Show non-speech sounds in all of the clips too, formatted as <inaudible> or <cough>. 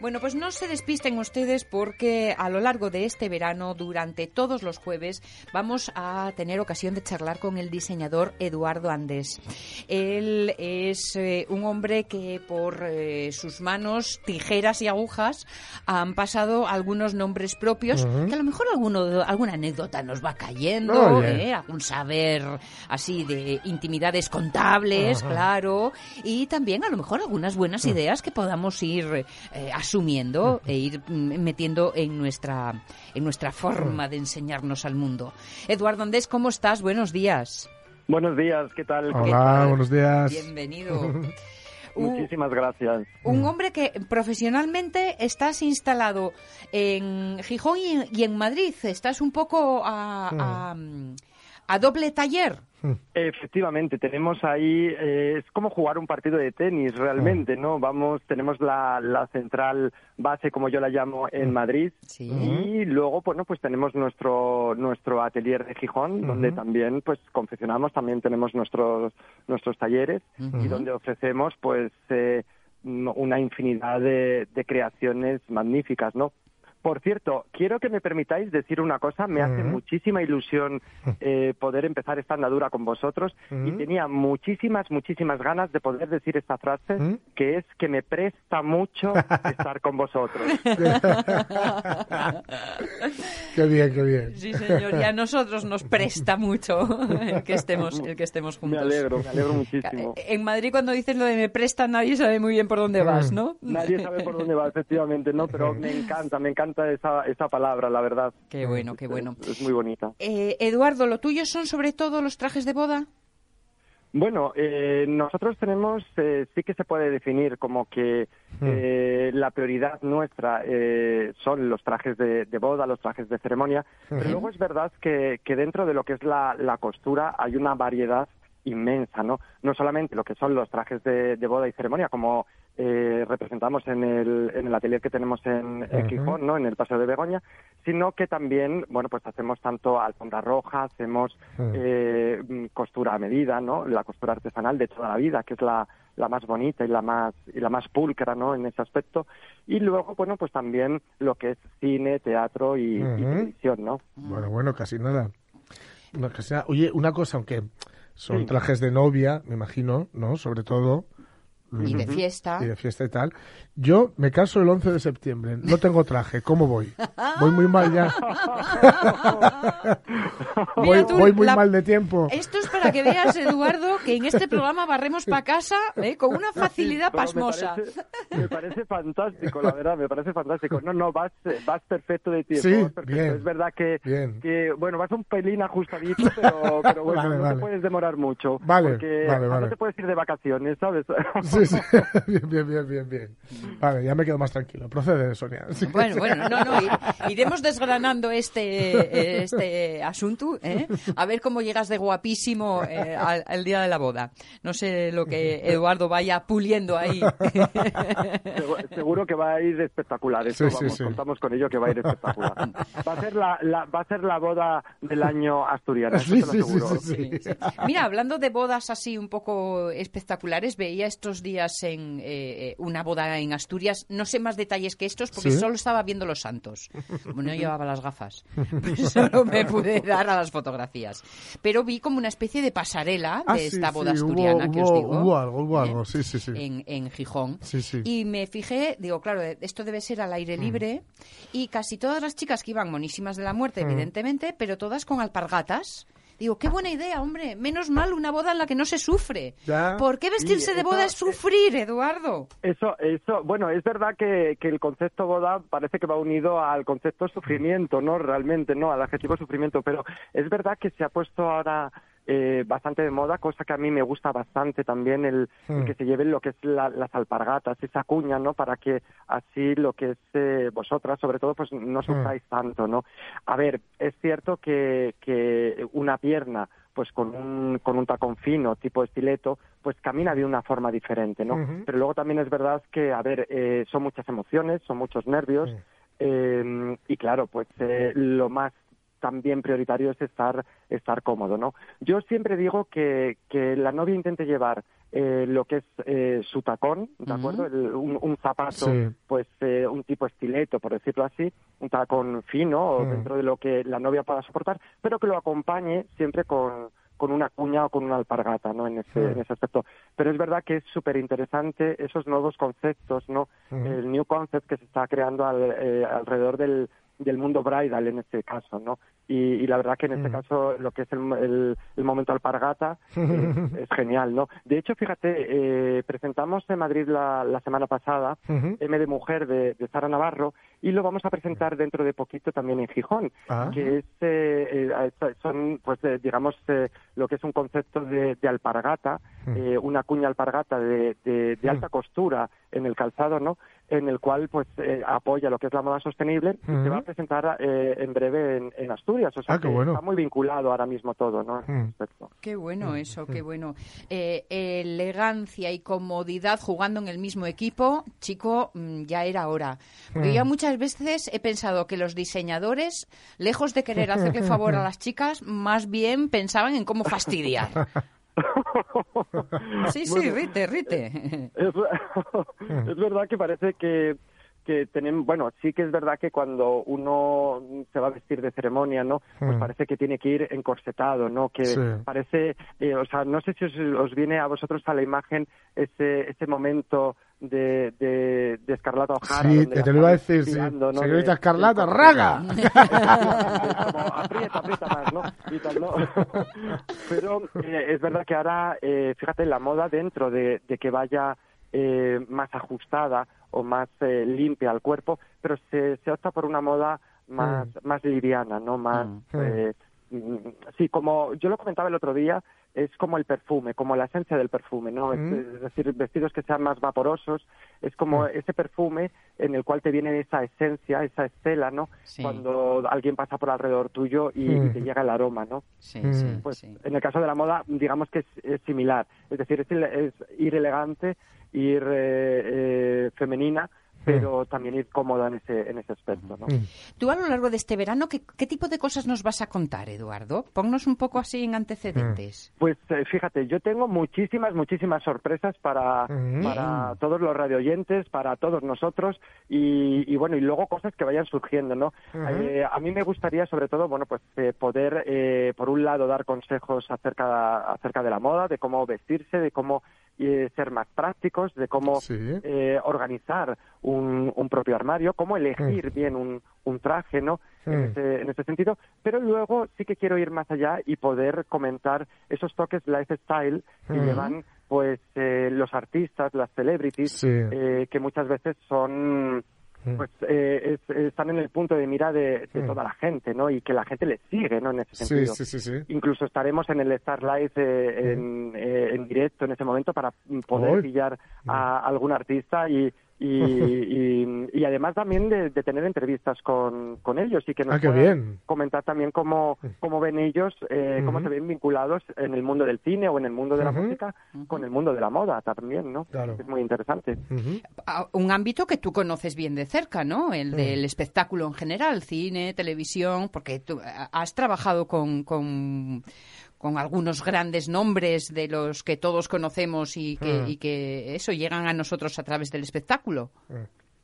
Bueno, pues no se despisten ustedes porque a lo largo de este verano, durante todos los jueves, vamos a tener ocasión de charlar con el diseñador Eduardo Andés. Él es eh, un hombre que por eh, sus manos, tijeras y agujas, han pasado algunos nombres propios, que a lo mejor alguno, alguna anécdota nos va cayendo, Oye. ¿eh? algún saber así de intimidades contables, claro, y también a lo mejor algunas buenas ideas que podamos ir eh, asumiendo e ir mm, metiendo en nuestra, en nuestra forma de enseñarnos al mundo. Eduardo Andés, ¿cómo estás? Buenos días. Buenos días, ¿qué tal? ¿Qué Hola, tal? buenos días. Bienvenido. <laughs> Un, Muchísimas gracias. un hombre que profesionalmente estás instalado en Gijón y en, y en Madrid. Estás un poco a, a, a doble taller. Efectivamente, tenemos ahí, eh, es como jugar un partido de tenis realmente, ¿no? Vamos, tenemos la, la central base, como yo la llamo, en Madrid. Sí. Y luego, bueno, pues tenemos nuestro nuestro atelier de Gijón, donde también, pues, confeccionamos, también tenemos nuestros nuestros talleres y donde ofrecemos, pues, eh, una infinidad de, de creaciones magníficas, ¿no? Por cierto, quiero que me permitáis decir una cosa. Me hace Ujú. muchísima ilusión <laughs> eh, poder empezar esta andadura con vosotros y Ujú. tenía muchísimas, muchísimas ganas de poder decir esta frase, Ujú. que es que me presta mucho <laughs> estar con vosotros. <laughs> Qué bien, qué bien. Sí, señor, y a nosotros nos presta mucho el que estemos, el que estemos Me juntos. alegro, me alegro muchísimo. En Madrid cuando dices lo de me presta nadie sabe muy bien por dónde vas, ¿no? Nadie sabe por dónde va, efectivamente, ¿no? Pero me encanta, me encanta esa, esa palabra, la verdad. Qué bueno, qué bueno. Es, es muy bonita. Eh, Eduardo, ¿lo tuyo son sobre todo los trajes de boda? Bueno, eh, nosotros tenemos, eh, sí que se puede definir como que eh, la prioridad nuestra eh, son los trajes de, de boda, los trajes de ceremonia, pero luego es verdad que, que dentro de lo que es la, la costura hay una variedad inmensa, ¿no? No solamente lo que son los trajes de, de boda y ceremonia, como eh, representamos en el, en el atelier que tenemos en, en. Gijón, ¿no? En el Paseo de Begoña, sino que también, bueno, pues hacemos tanto alfombra roja, hacemos Mm. eh, costura a medida, ¿no? La costura artesanal de toda la vida, que es la, la más bonita y la más y la más pulcra, ¿no? En ese aspecto. Y luego, bueno, pues también lo que es cine, teatro y, televisión, ¿no? Bueno, bueno, casi nada. No, casi nada. Oye, una cosa, aunque son Sí. trajes de novia, me imagino, ¿no? Sobre todo. Y de fiesta. Y de fiesta y tal. Yo me caso el 11 de septiembre. No tengo traje. ¿Cómo voy? Voy muy mal ya. <laughs> voy, tú, voy muy la- mal de tiempo. Esto es para que veas, Eduardo, que en este programa barremos para casa ¿eh? con una facilidad Pero pasmosa. Me parece, me parece fantástico, la verdad, me parece fantástico. No, no, vas, vas perfecto de tiempo. Sí, perfecto. bien. Es verdad que, Bien. que, bueno, vas un pelín ajustadito, pero, pero bueno, Vale, no vale. te puedes demorar mucho. Vale, porque vale, no vale. te puedes ir de vacaciones, ¿sabes? Sí, <laughs> sí. <laughs> Bien, bien, bien, bien, bien. Vale, ya me quedo más tranquilo. Procede, Sonia. Sí. Bueno, bueno, no, no, iremos desgranando este, eh, este asunto, ¿eh? a ver cómo llegas de guapísimo eh, al, al día de la boda. No sé lo que Eduardo vaya puliendo ahí. <laughs> Segu- Seguro que va a ir espectacular. Eso, Sí, sí, vamos, sí. contamos con ello que va a ir espectacular. Va a ser la, la- va a ser la boda del año asturiano, eso Sí, te lo sí, sí, aseguro. sí, sí. Sí, sí. Mira, hablando de bodas así un poco espectaculares, veía estos días en eh, una boda en Asturias, no sé más detalles que estos porque ¿Sí? solo estaba viendo los santos. No llevaba las gafas, <laughs> pues solo me pude dar a las fotografías. Pero vi como una especie de pasarela de Ah, sí, esta boda sí, hubo- asturiana que os digo. hubo algo, hubo ¿eh? algo, sí, sí, sí. En, en Gijón. Y me fijé, digo, claro, esto debe ser al Mm. aire libre. Y casi todas las chicas que iban monísimas de la muerte, Mm. evidentemente, pero todas con alpargatas. Digo, qué buena idea, hombre. Menos mal una boda en la que no se sufre. Ya. ¿Por qué vestirse de eso- boda es sufrir, Eduardo? Eso, eso, bueno, es verdad que, que el concepto boda parece que va unido al concepto sufrimiento, ¿no? Realmente, ¿no? Al adjetivo sufrimiento, pero es verdad que se ha puesto ahora eh, bastante de moda, cosa que a mí me gusta bastante también, el, el Mm. que se lleven lo que es la- las alpargatas, esa cuña, ¿no? Para que así lo que es eh, vosotras, sobre todo, pues no sufráis tanto, ¿no? A ver, es cierto que, que una pierna pues con un, con un tacón fino, tipo estileto, pues camina de una forma diferente, ¿no? Ujú. Pero luego también es verdad que, a ver, eh, son muchas emociones, son muchos nervios, eh, y claro, pues eh, lo más también prioritario es estar, estar cómodo, ¿no? Yo siempre digo que, que la novia intente llevar eh, lo que es eh, su tacón, ¿de acuerdo? un, un, zapato, pues eh, un tipo estileto, por decirlo así, un tacón fino o dentro de lo que la novia pueda soportar, pero que lo acompañe siempre con, con una cuña o con una alpargata, ¿no? En ese, en ese aspecto. Pero es verdad que es súper interesante esos nuevos conceptos, ¿no? El new concept que se está creando al, alrededor del, del mundo bridal en este caso, ¿no? Y, la verdad que en este mm. caso lo que es el, el, momento alpargata <laughs> es, genial, ¿no? De hecho, fíjate, eh, presentamos en Madrid la, la semana pasada M de Mujer de, de, Sara Navarro y lo vamos a presentar dentro de poquito también en Gijón, ah. que es, eh, eh, son, pues, digamos, lo que es un concepto de, de alpargata, una cuña alpargata de, de alta costura en el calzado, ¿no? En el cual pues eh, apoya lo que es la moda sostenible y se va a presentar eh, en breve en, Asturias. O sea, ah, que está muy vinculado ahora mismo todo, ¿no? Qué bueno eso, qué bueno. Eh, elegancia y comodidad jugando en el mismo equipo, chico, mm, ya era hora. Porque yo muchas veces he pensado que los diseñadores, lejos de querer hacerle favor a las chicas, más bien pensaban en cómo fastidiar. <laughs> <laughs> sí, sí, rite, rite. <laughs> Es, verdad que parece que que tenemos, bueno, sí que es verdad que cuando uno se va a vestir de ceremonia, ¿no? Pues hmm. parece que tiene que ir encorsetado, ¿no? Que parece, eh, o sea, no sé si os, viene a vosotros a la imagen ese, ese momento de, de, de Escarlata O'Hara. Sí, te lo iba a decir, sí. Señorita Escarlata, raga. <laughs> aprieta, aprieta más, ¿no? <laughs> Pero eh, es verdad que ahora, eh, fíjate, la moda dentro de, de que vaya eh, más ajustada o más eh, limpia al cuerpo, pero se, se opta por una moda más, mm. más liviana, ¿no? Más, mm. eh, sí, como yo lo comentaba el otro día, es como el perfume, como la esencia del perfume, ¿no? Es, decir, vestidos que sean más vaporosos, es como ese perfume en el cual te viene esa esencia, esa estela, ¿no? Cuando alguien pasa por alrededor tuyo y, te llega el aroma, ¿no? Sí, sí, pues en el caso de la moda, digamos que es, similar, es decir, es, es ir elegante, ir eh, eh, femenina, pero también ir cómoda en ese, en ese aspecto. ¿no? Tú a lo largo de este verano, ¿qué, ¿qué, tipo de cosas nos vas a contar, Eduardo? Ponnos un poco así en antecedentes. Pues eh, fíjate, yo tengo muchísimas, muchísimas sorpresas para, para todos los radioyentes, para todos nosotros y, bueno, y luego cosas que vayan surgiendo, ¿no? a mí me gustaría sobre todo, bueno, pues poder, por un lado, dar consejos acerca, acerca de la moda, de cómo vestirse, de cómo y ser más prácticos de cómo eh, organizar un, un, propio armario, cómo elegir mm. bien un, un traje, ¿no? En, ese, en ese sentido. Pero luego sí que quiero ir más allá y poder comentar esos toques lifestyle que llevan pues eh, los artistas, las celebrities, eh, que muchas veces son. Pues eh, están en el punto de mira de, mm. toda la gente, ¿no? Y que la gente les sigue, ¿no? En ese sentido. Sí, sí, sí, Incluso estaremos en el Star Live eh, mm. eh, en, directo en ese momento para poder pillar a algún artista y, <laughs> y, y, además también de, tener entrevistas con, con, ellos y que nos ah, comentar también cómo, cómo ven ellos, eh, cómo se ven vinculados en el mundo del cine o en el mundo de la música con el mundo de la moda también, ¿no? Es muy interesante. Un ámbito que tú conoces bien de cerca, ¿no? El del espectáculo en general, cine, televisión, porque tú has trabajado con, con con algunos grandes nombres de los que todos conocemos y que, mm. y que eso llegan a nosotros a través del espectáculo.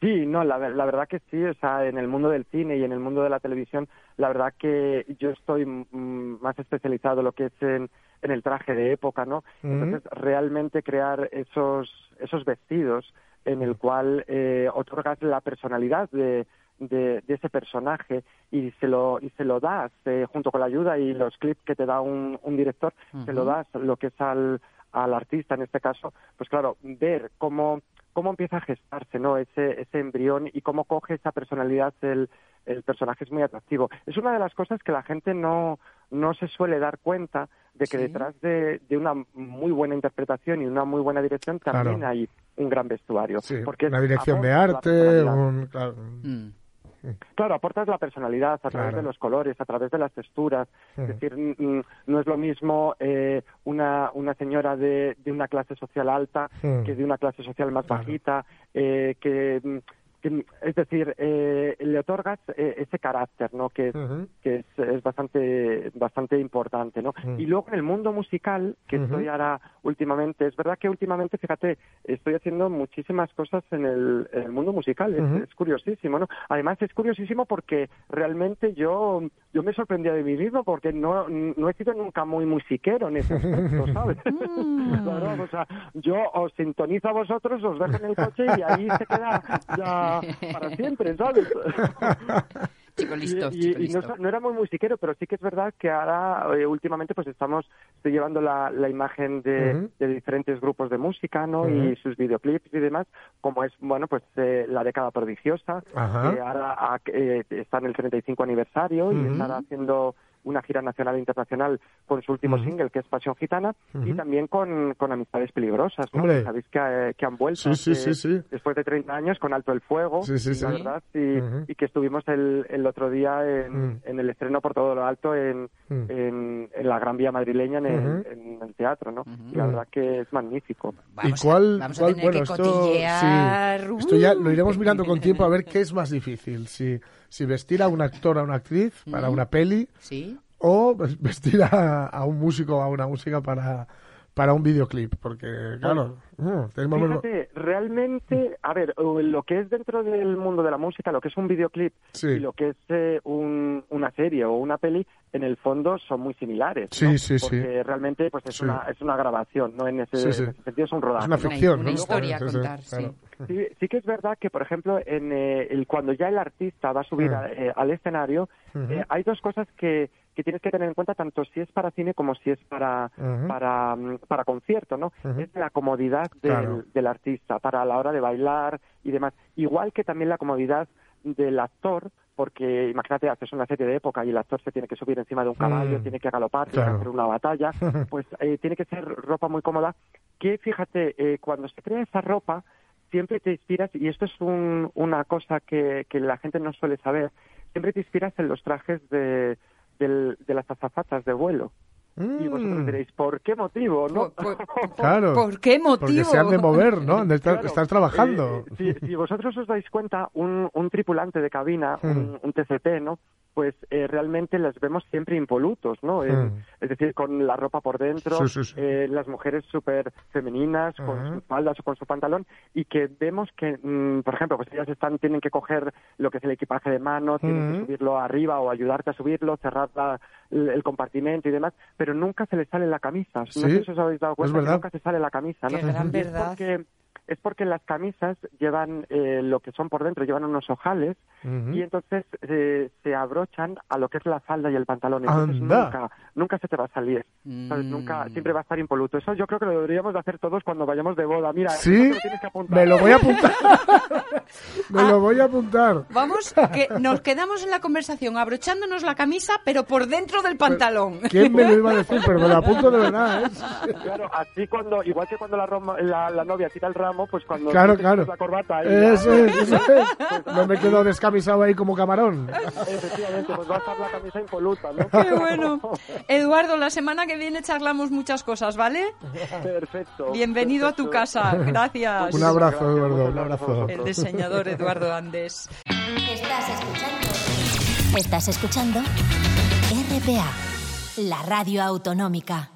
Sí, no, la, la, verdad que sí, o sea, en el mundo del cine y en el mundo de la televisión, la verdad que yo estoy más especializado en lo que es en, en el traje de época, ¿no? Mm. Entonces, realmente crear esos, esos vestidos en el cual eh, otorgas la personalidad de, de, ese personaje y se lo y se lo das eh, junto con la ayuda y los clips que te da un, un director se lo das lo que es al, al artista en este caso pues claro ver cómo cómo empieza a gestarse no ese ese embrión y cómo coge esa personalidad el el personaje es muy atractivo. Es una de las cosas que la gente no no se suele dar cuenta de que detrás de, de, una muy buena interpretación y una muy buena dirección también hay un gran vestuario. porque una dirección de arte, un, mm. Claro, aportas la personalidad a través de los colores, a través de las texturas. Es decir, no es lo mismo eh, una, una señora de, de una clase social alta que de una clase social más bajita, eh, que es decir, eh, le otorgas eh, ese carácter, ¿no? Que, es, que es, es, bastante, bastante importante, ¿no? Y luego en el mundo musical, que estoy ahora últimamente, es verdad que últimamente, fíjate, estoy haciendo muchísimas cosas en el, en el mundo musical, es, curiosísimo, ¿no? Además es curiosísimo porque realmente yo, yo me sorprendía de mí mismo porque no, no he sido nunca muy musiquero en ese aspecto, <laughs> ¿sabes? Mm. o sea, yo os sintonizo a vosotros, os dejo en el coche y ahí se queda ya para siempre, ¿sabes? <laughs> y, No, era muy musiquero, pero sí que es verdad que ahora eh, últimamente pues estamos estoy llevando la, la imagen de, de, diferentes grupos de música, ¿no? Y sus videoclips y demás, como es bueno pues eh, la década prodigiosa, que ahora eh, está en el 35 aniversario y están haciendo una gira nacional e internacional con su último single, que es Pasión Gitana, y también con, con Amistades Peligrosas, ¿no? Sabéis que, eh, que, han vuelto después de 30 años con Alto el Fuego, la verdad, y, y, que estuvimos el, el otro día en, en, el estreno por todo lo alto en, en, en, la Gran Vía madrileña en el, en el teatro, ¿no? Y la verdad que es magnífico. ¿Y cuál, cuál bueno, esto, esto ya lo iremos mirando con tiempo a ver qué es más difícil, si si vestir a un actor, a una actriz para una peli, o <laughs> vestir a, un músico, a una música para, para un videoclip, porque claro, uh, Fíjate, realmente, a ver, lo que es dentro del mundo de la música, lo que es un videoclip y lo que es eh, una serie o una peli, en el fondo son muy similares, sí, sí, porque realmente pues es una es una grabación, no en ese, sentido es un rodaje, es una ficción, una, historia a contar, sí. Sí, que es verdad que, por ejemplo, en eh, el, cuando ya el artista va a subir mm. eh, al escenario, hay dos cosas que que tienes que tener en cuenta tanto si es para cine como si es para, para, mm, para concierto, ¿no? Es la comodidad del, del artista para la hora de bailar y demás. Igual que también la comodidad del actor, porque imagínate, haces una serie de época y el actor se tiene que subir encima de un caballo, mm. tiene que galopar, tiene que hacer una batalla, <laughs> pues eh, tiene que ser ropa muy cómoda, que fíjate, eh, cuando se crea esa ropa, siempre te inspiras, y esto es un, una cosa que, que la gente no suele saber, siempre te inspiras en los trajes de, del, de las azafatas de vuelo. Y vosotros mm. diréis, ¿por qué motivo? ¿no? <laughs> claro. ¿Por qué motivo? Porque se han de mover, ¿no? <laughs> De estar, trabajando. Eh, si, vosotros os dais cuenta, un, un tripulante de cabina, un, un, TCP, ¿no? Pues eh, realmente las vemos siempre impolutos, ¿no? Hmm. es decir, con la ropa por dentro, Eh, las mujeres súper femeninas, con sus faldas o con su pantalón, y que vemos que, mm, por ejemplo, pues ellas están, tienen que coger lo que es el equipaje de mano, tienen que subirlo arriba o ayudarte a subirlo, cerrar el, compartimento y demás, pero nunca se les sale la camisa. No sé si os habéis dado cuenta, que nunca se sale la camisa, ¿no? gran verdad es porque las camisas llevan eh, lo que son por dentro, llevan unos ojales y entonces eh, se abrochan a lo que es la falda y el pantalón. Entonces nunca, nunca se te va a salir. Nunca, mm. siempre va a estar impoluto. Eso yo creo que lo deberíamos de hacer todos cuando vayamos de boda. Mira, ¿Sí? me lo voy a apuntar. <laughs> me lo voy a apuntar. Vamos, que nos quedamos en la conversación abrochándonos la camisa, pero por dentro del pantalón. ¿Quién me lo iba a decir? Pero me lo apunto de verdad. ¿eh? Claro, así cuando, igual que cuando la, la, la novia quita el ramo pues cuando claro, claro. la corbata ahí, eso, es, <laughs> no me quedo descamisado ahí como camarón. Efectivamente, pues va a estar la camisa impoluta, ¿no? Qué bueno. Eduardo, la semana que viene charlamos muchas cosas, ¿vale? Perfecto. Bienvenido a tu casa. Gracias. Un abrazo, Eduardo, un abrazo. El diseñador Eduardo Andes. Estás escuchando. Estás escuchando RPA, la radio autonómica.